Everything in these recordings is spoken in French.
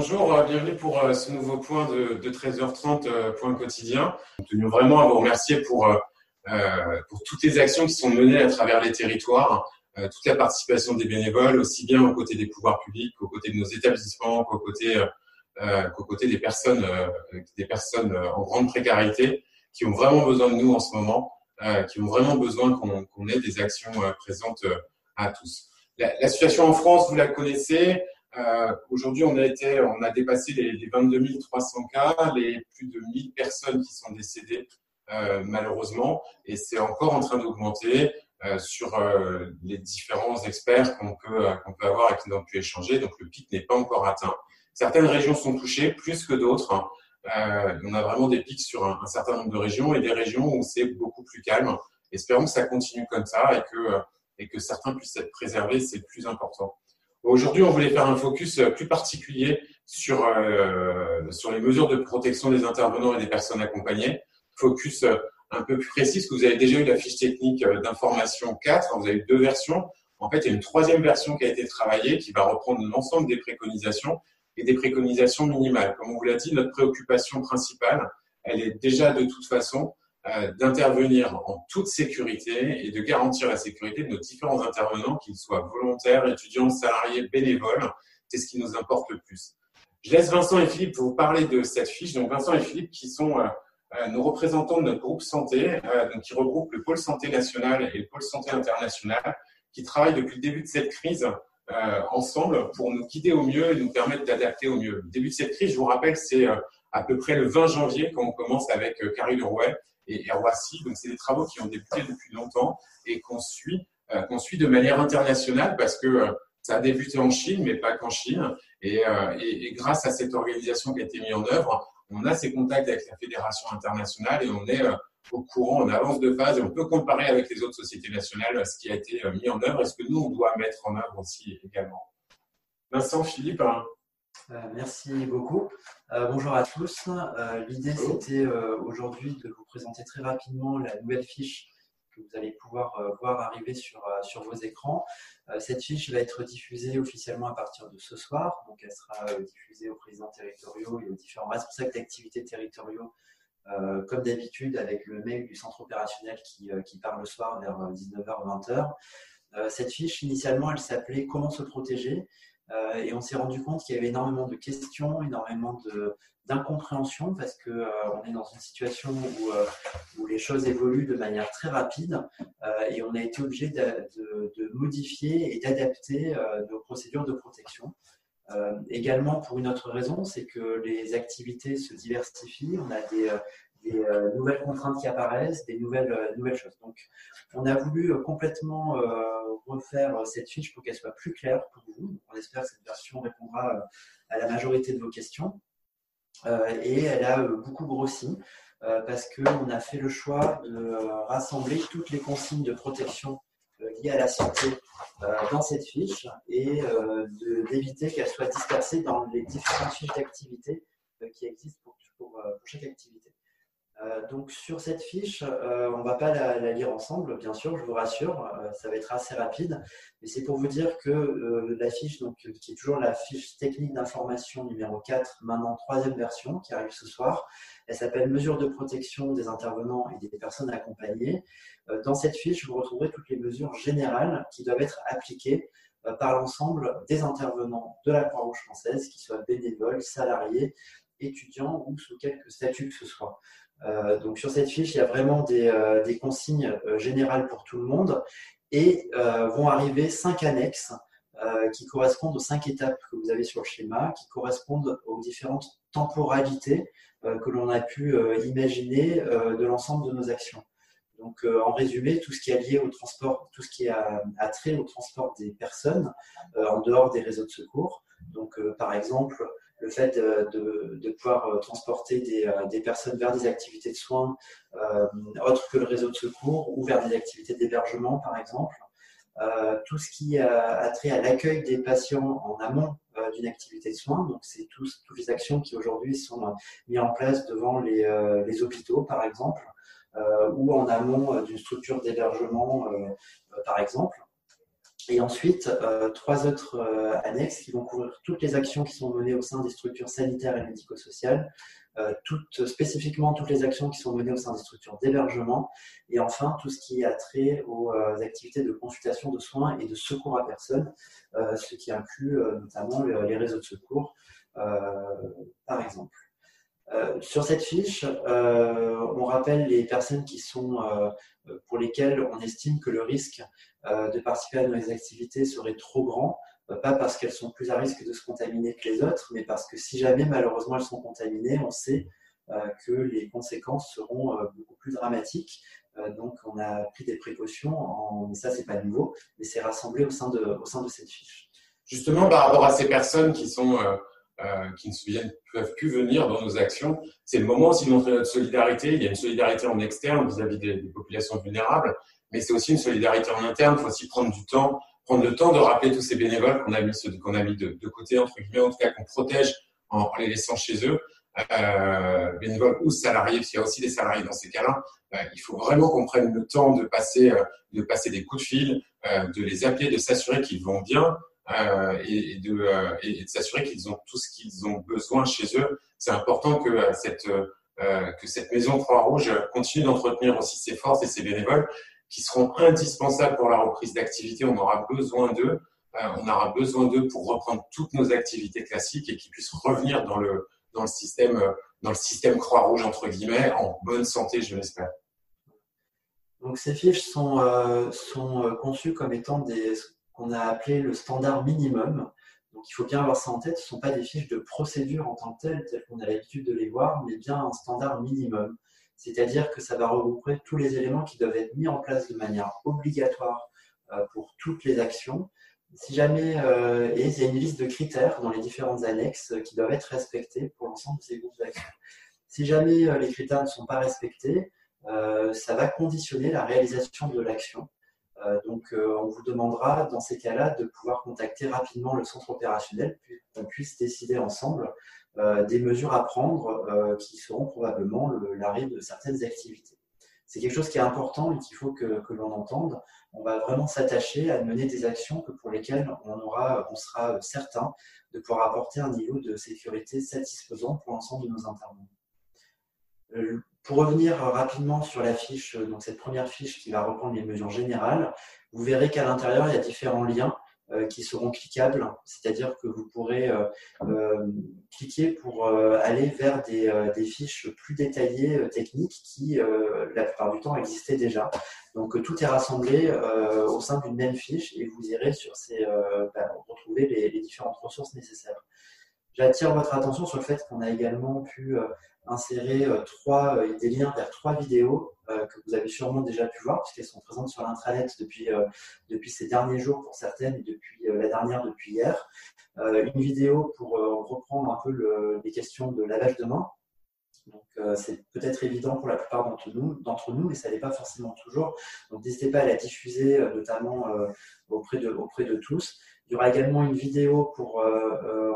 bonjour, euh, bienvenue pour euh, ce nouveau point de, 13h30, euh, point quotidien. Nous tenions vraiment à vous remercier pour, pour toutes les actions qui sont menées à travers les territoires, toute la participation des bénévoles, aussi bien aux côtés des pouvoirs publics qu'aux côtés de nos établissements, qu'aux côtés, qu'aux côtés des personnes, des personnes en grande précarité qui ont vraiment besoin de nous en ce moment, qui ont vraiment besoin qu'on ait des actions présentes à tous. La, situation en France, vous la connaissez. Euh, Aujourd'hui, on a été, on a dépassé les, les 22 300 cas, les plus de 1000 personnes qui sont décédées euh, malheureusement, et c'est encore en train d'augmenter euh, sur euh, les différents experts qu'on peut, euh, qu'on peut avoir et qui ont pu échanger. Donc le pic n'est pas encore atteint. Certaines régions sont touchées plus que d'autres. Hein. Euh, on a vraiment des pics sur un, un, certain nombre de régions et des régions où c'est beaucoup plus calme. Espérons que ça continue comme ça et que, et que certains puissent être préservés, c'est le plus important. Aujourd'hui, on voulait faire un focus euh, plus particulier sur, euh, sur les mesures de protection des intervenants et des personnes accompagnées. Focus euh, un peu plus précis, parce que vous avez déjà eu la fiche technique euh, d'information 4, vous avez eu deux versions. En fait, il y a une troisième version qui a été travaillée, qui va reprendre l'ensemble des préconisations et des préconisations minimales. Comme on vous l'a dit, notre préoccupation principale, elle est déjà de toute façon d'intervenir en toute sécurité et de garantir la sécurité de nos différents intervenants, qu'ils soient volontaires, étudiants, salariés, bénévoles. C'est ce qui nous importe le plus. Je laisse Vincent et Philippe vous parler de cette fiche. Donc Vincent et Philippe qui sont euh, euh, nos représentants de notre groupe santé, donc qui regroupe le pôle santé national et le pôle santé international, qui travaillent depuis le début de cette crise ensemble pour nous guider au mieux et nous permettre d'adapter au mieux. Le début de cette crise, je vous rappelle, c'est à peu près le 20 janvier quand on commence avec Carrie Lerouet et, et Roissy. Donc, c'est des travaux qui ont débuté depuis longtemps et qu'on suit, euh, qu'on suit de manière internationale parce que euh, ça a débuté en Chine, mais pas qu'en Chine. Et, euh, grâce à cette organisation qui a été mise en œuvre, on a ces contacts avec la fédération internationale et on est au courant, en avance de phase et on peut comparer avec les autres sociétés nationales ce qui a été mis en œuvre et ce que nous, on doit mettre en œuvre aussi également. Vincent, Philippe, hein. Euh, merci beaucoup. Euh, bonjour à tous. Euh, l'idée, c'était aujourd'hui de vous présenter très rapidement la nouvelle fiche que vous allez pouvoir voir arriver sur, sur vos écrans. cette fiche va être diffusée officiellement à partir de ce soir. Donc, elle sera diffusée aux présidents territoriaux et aux différents responsables d'activités territoriaux comme d'habitude, avec le mail du centre opérationnel qui, qui part le soir vers 19h-20h. cette fiche, initialement, elle s'appelait Comment se protéger et on s'est rendu compte qu'il y avait énormément de questions, énormément d'incompréhension parce qu'on euh, on est dans une situation où, euh, où, les choses évoluent de manière très rapide et on a été obligé de, de, de modifier et d'adapter nos procédures de protection. également pour une autre raison, c'est que les activités se diversifient. On a des, des euh, nouvelles contraintes qui apparaissent, des nouvelles, euh, nouvelles choses. Donc, on a voulu euh, complètement refaire cette fiche pour qu'elle soit plus claire pour vous. On espère que cette version répondra à la majorité de vos questions. et elle a beaucoup grossi parce qu'on a fait le choix de rassembler toutes les consignes de protection liées à la santé dans cette fiche et d'éviter qu'elles soient dispersées dans les différentes fiches d'activité qui existent pour, chaque activité. Euh, donc sur cette fiche, euh, on ne va pas la, lire ensemble, bien sûr, je vous rassure, euh, ça va être assez rapide, mais c'est pour vous dire que la fiche, donc, qui est toujours la fiche technique d'information numéro 4, maintenant troisième version, qui arrive ce soir, elle s'appelle Mesures de protection des intervenants et des personnes accompagnées. dans cette fiche, vous retrouverez toutes les mesures générales qui doivent être appliquées par l'ensemble des intervenants de la Croix-Rouge française, qu'ils soient bénévoles, salariés, étudiants ou sous quelque statut que ce soit. Euh, donc sur cette fiche, il y a vraiment des, euh, consignes euh, générales pour tout le monde et vont arriver cinq annexes qui correspondent aux cinq étapes que vous avez sur le schéma, qui correspondent aux différentes temporalités que l'on a pu imaginer de l'ensemble de nos actions. Donc, en résumé, tout ce qui est lié au transport, tout ce qui a, a trait au transport des personnes en dehors des réseaux de secours. Donc, par exemple, le fait de, de, pouvoir euh, transporter des, euh, des, personnes vers des activités de soins euh, autres que le réseau de secours ou vers des activités d'hébergement, par exemple. Tout ce qui a, trait à l'accueil des patients en amont d'une activité de soins. Donc, c'est toutes les actions qui aujourd'hui sont mises en place devant les, les hôpitaux, par exemple, ou en amont d'une structure d'hébergement, par exemple. Et ensuite, trois autres annexes qui vont couvrir toutes les actions qui sont menées au sein des structures sanitaires et médico-sociales, euh, spécifiquement toutes les actions qui sont menées au sein des structures d'hébergement, et enfin tout ce qui a trait aux euh, activités de consultation de soins et de secours à personne, euh, ce qui inclut notamment les réseaux de secours, par exemple. Sur cette fiche, on rappelle les personnes qui sont, pour lesquelles on estime que le risque de participer à nos activités serait trop grand, pas parce qu'elles sont plus à risque de se contaminer que les autres, mais parce que si jamais malheureusement elles sont contaminées, on sait euh, que les conséquences seront euh, beaucoup plus dramatiques. Euh, donc on a pris des précautions, en, ça c'est pas nouveau, mais c'est rassemblé au sein, de, au sein de cette fiche. Justement, par rapport à ces personnes qui sont qui ne peuvent plus venir dans nos actions. C'est le moment aussi de montrer notre solidarité. Il y a une solidarité en externe vis-à-vis des, populations vulnérables, mais c'est aussi une solidarité en interne. Il faut aussi prendre du temps prendre le temps de rappeler tous ces bénévoles qu'on a mis, qu'on a de, côté, entre guillemets, en tout cas qu'on protège en, les laissant chez eux, euh, bénévoles ou salariés, parce qu'il y a aussi des salariés dans ces cas-là. Euh, il faut vraiment qu'on prenne le temps de passer, euh, de passer des coups de fil, euh, de les appeler, de s'assurer qu'ils vont bien euh, et, et, de, et de s'assurer qu'ils ont tout ce qu'ils ont besoin chez eux. C'est important que cette que cette maison Croix-Rouge continue d'entretenir aussi ses forces et ses bénévoles qui seront indispensables pour la reprise d'activité. On aura besoin d'eux. Euh, on aura besoin d'eux pour reprendre toutes nos activités classiques et qu'ils puissent revenir dans le, dans le système, euh, dans le système Croix-Rouge, entre guillemets, en bonne santé, je l'espère. Donc, ces fiches sont, euh, sont conçues comme étant des, qu'on a appelé le standard minimum. Donc, il faut bien avoir ça en tête. Ce ne sont pas des fiches de procédure en tant que telles, telles qu'on a l'habitude de les voir, mais bien un standard minimum. C'est-à-dire que ça va regrouper tous les éléments qui doivent être mis en place de manière obligatoire euh, pour toutes les actions. Si jamais, euh, et il y a une liste de critères dans les différentes annexes qui doivent être respectés pour l'ensemble de ces groupes d'actions. Si jamais euh, les critères ne sont pas respectés, ça va conditionner la réalisation de l'action. Donc, on vous demandera dans ces cas-là de pouvoir contacter rapidement le centre opérationnel, qu'on puisse décider ensemble euh, des mesures à prendre euh, qui seront probablement l'arrêt de certaines activités. C'est quelque chose qui est important et qu'il faut que, l'on entende. On va vraiment s'attacher à mener des actions pour lesquelles on, aura, on sera certain de pouvoir apporter un niveau de sécurité satisfaisant pour l'ensemble de nos intervenants. Euh, pour revenir rapidement sur la fiche, donc cette première fiche qui va reprendre les mesures générales, vous verrez qu'à l'intérieur, il y a différents liens euh, qui seront cliquables, c'est-à-dire que vous pourrez euh, euh, cliquer pour aller vers des, fiches plus détaillées techniques qui, la plupart du temps, existaient déjà. Donc tout est rassemblé au sein d'une même fiche et vous irez sur ces, bah, retrouver les différentes ressources nécessaires. J'attire votre attention sur le fait qu'on a également pu insérer euh, euh, des liens vers trois vidéos euh, que vous avez sûrement déjà pu voir, puisqu'elles sont présentes sur l'intranet depuis, ces derniers jours pour certaines et depuis la dernière depuis hier. une vidéo pour reprendre un peu le, les questions de lavage de main. Donc, c'est peut-être évident pour la plupart d'entre nous, mais ça n'est pas forcément toujours. Donc, n'hésitez pas à la diffuser, notamment auprès, de, auprès de tous. Il y aura également une vidéo pour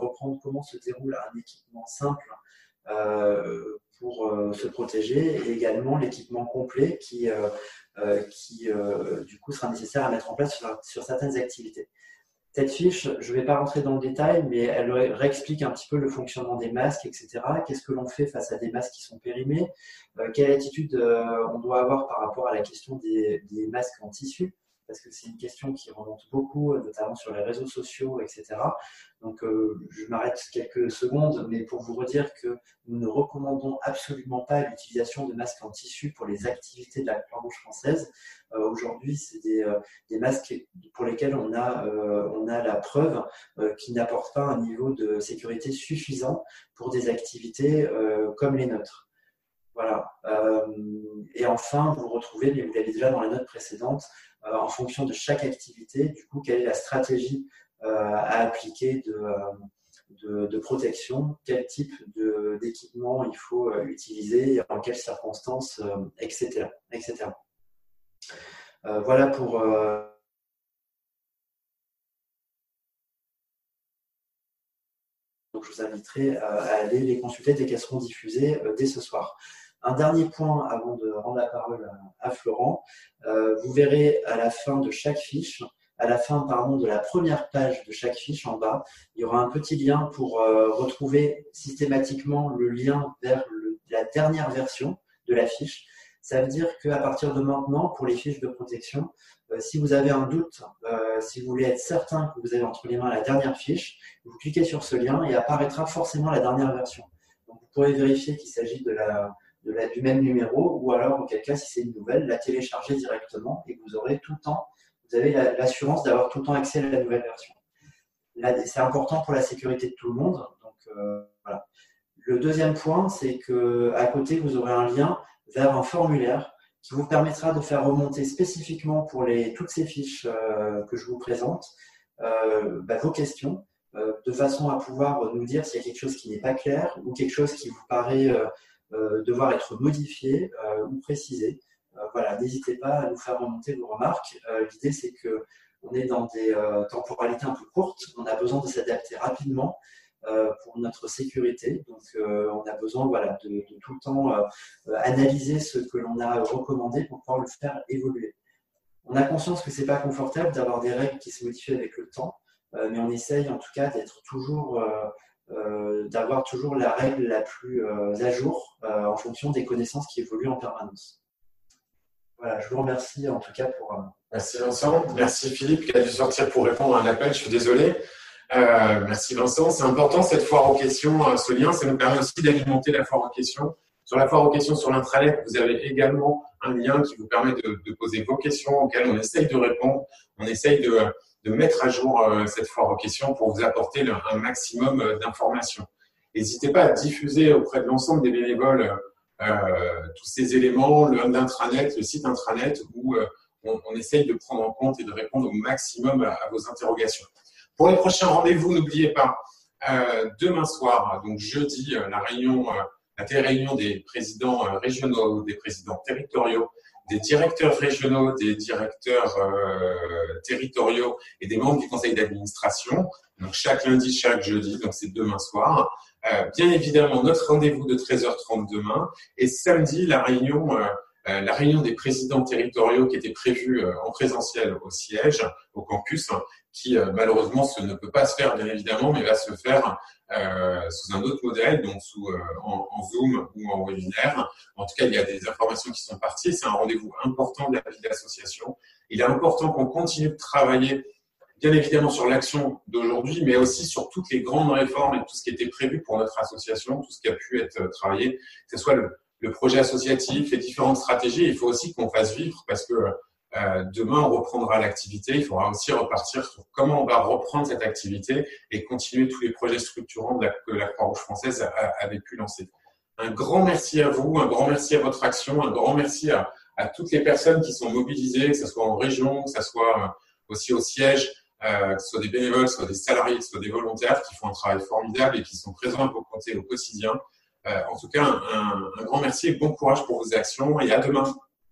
reprendre comment se déroule un équipement simple euh, pour euh, se protéger et également l'équipement complet qui, euh, qui du coup sera nécessaire à mettre en place sur, certaines activités. Cette fiche, je ne vais pas rentrer dans le détail, mais elle réexplique un petit peu le fonctionnement des masques, etc. Qu'est-ce que l'on fait face à des masques qui sont périmés? Quelle attitude on doit avoir par rapport à la question des, des masques en tissu? Parce que c'est une question qui remonte beaucoup, notamment sur les réseaux sociaux, etc. Donc, euh, je m'arrête quelques secondes, mais pour vous redire que nous ne recommandons absolument pas l'utilisation de masques en tissu pour les activités de la Croix-Rouge française. Euh, aujourd'hui, c'est des, euh, des, masques pour lesquels on a, on a la preuve qu'ils n'apportent pas un niveau de sécurité suffisant pour des activités comme les nôtres. Voilà. et enfin, vous retrouvez, mais vous l'avez déjà dans la note précédente, euh, en fonction de chaque activité, du coup, quelle est la stratégie euh, à appliquer de, de, protection, quel type d'équipement il faut euh, utiliser, en quelles circonstances, etc. etc. voilà pour Donc, je vous inviterai à aller les consulter dès qu'elles seront diffusées dès ce soir. Un dernier point avant de rendre la parole à, Florent. Euh, vous verrez à la fin de chaque fiche à la fin pardon, de la première page de chaque fiche en bas, il y aura un petit lien pour euh, retrouver systématiquement le lien vers la dernière version de la fiche. Ça veut dire qu'à partir de maintenant, pour les fiches de protection, euh, si vous avez un doute, euh, si vous voulez être certain que vous avez entre les mains la dernière fiche, vous cliquez sur ce lien et apparaîtra forcément la dernière version. Donc, vous pourrez vérifier qu'il s'agit de la, du même numéro ou alors, auquel cas, si c'est une nouvelle, la télécharger directement et vous aurez tout le temps, vous avez l'assurance d'avoir tout le temps accès à la nouvelle version. C'est important pour la sécurité de tout le monde. Donc, euh, voilà. Le deuxième point, c'est que à côté, vous aurez un lien vers un formulaire qui vous permettra de faire remonter spécifiquement pour toutes ces fiches euh, que je vous présente euh, bah, vos questions, euh, de façon à pouvoir nous dire s'il y a quelque chose qui n'est pas clair ou quelque chose qui vous paraît devoir être modifié ou précisé. voilà, n'hésitez pas à nous faire remonter vos remarques. L'idée, c'est que on est dans des temporalités un peu courtes, on a besoin de s'adapter rapidement pour notre sécurité. Donc, euh, on a besoin voilà, de, tout le temps euh, analyser ce que l'on a recommandé pour pouvoir le faire évoluer. On a conscience que c'est pas confortable d'avoir des règles qui se modifient avec le temps, mais on essaye en tout cas d'être toujours, d'avoir toujours la règle la plus à jour en fonction des connaissances qui évoluent en permanence. Voilà, je vous remercie en tout cas pour. Merci Vincent, merci Philippe qui a dû sortir pour répondre à un appel. Je suis désolé. Euh, merci Vincent. C'est important cette foire aux questions, euh, ce lien. Ça nous permet aussi d'alimenter la foire aux questions. Sur la foire aux questions sur l'intranet, vous avez également un lien qui vous permet de, poser vos questions auxquelles on essaye de répondre. On essaye de, mettre à jour euh, cette foire aux questions pour vous apporter un maximum d'informations. N'hésitez pas à diffuser auprès de l'ensemble des bénévoles euh, tous ces éléments, l'intranet, le site intranet, où on, essaye de prendre en compte et de répondre au maximum à vos interrogations. Pour les prochains rendez-vous, n'oubliez pas, euh, demain soir, donc jeudi, euh, la réunion, euh, la réunion des présidents régionaux, des présidents territoriaux, des directeurs régionaux, des directeurs territoriaux et des membres du conseil d'administration. Donc chaque lundi, chaque jeudi, donc c'est demain soir. bien évidemment, notre rendez-vous de 13h30 demain et samedi, la réunion la réunion des présidents territoriaux qui était prévue en présentiel au siège, au campus, qui euh, malheureusement ne peut pas se faire bien évidemment, mais va se faire euh, sous un autre modèle, donc sous, euh, en, Zoom ou en webinaire. En tout cas, il y a des informations qui sont parties. C'est un rendez-vous important de la vie de l'association. Il est important qu'on continue de travailler, bien évidemment, sur l'action d'aujourd'hui, mais aussi sur toutes les grandes réformes et tout ce qui était prévu pour notre association, tout ce qui a pu être travaillé, que ce soit le, le projet associatif, les différentes stratégies. Il faut aussi qu'on fasse vivre parce que euh, demain, on reprendra l'activité. Il faudra aussi repartir sur comment on va reprendre cette activité et continuer tous les projets structurants que la Croix-Rouge française avait pu lancer. Un grand merci à vous, un grand merci à votre action, un grand merci à, toutes les personnes qui sont mobilisées, que ce soit en région, que ce soit euh, aussi au siège, euh, que ce soit des bénévoles, que ce soit des salariés, que ce soit des volontaires qui font un travail formidable et qui sont présents pour compter au quotidien. En tout cas, un grand merci et bon courage pour vos actions et à demain.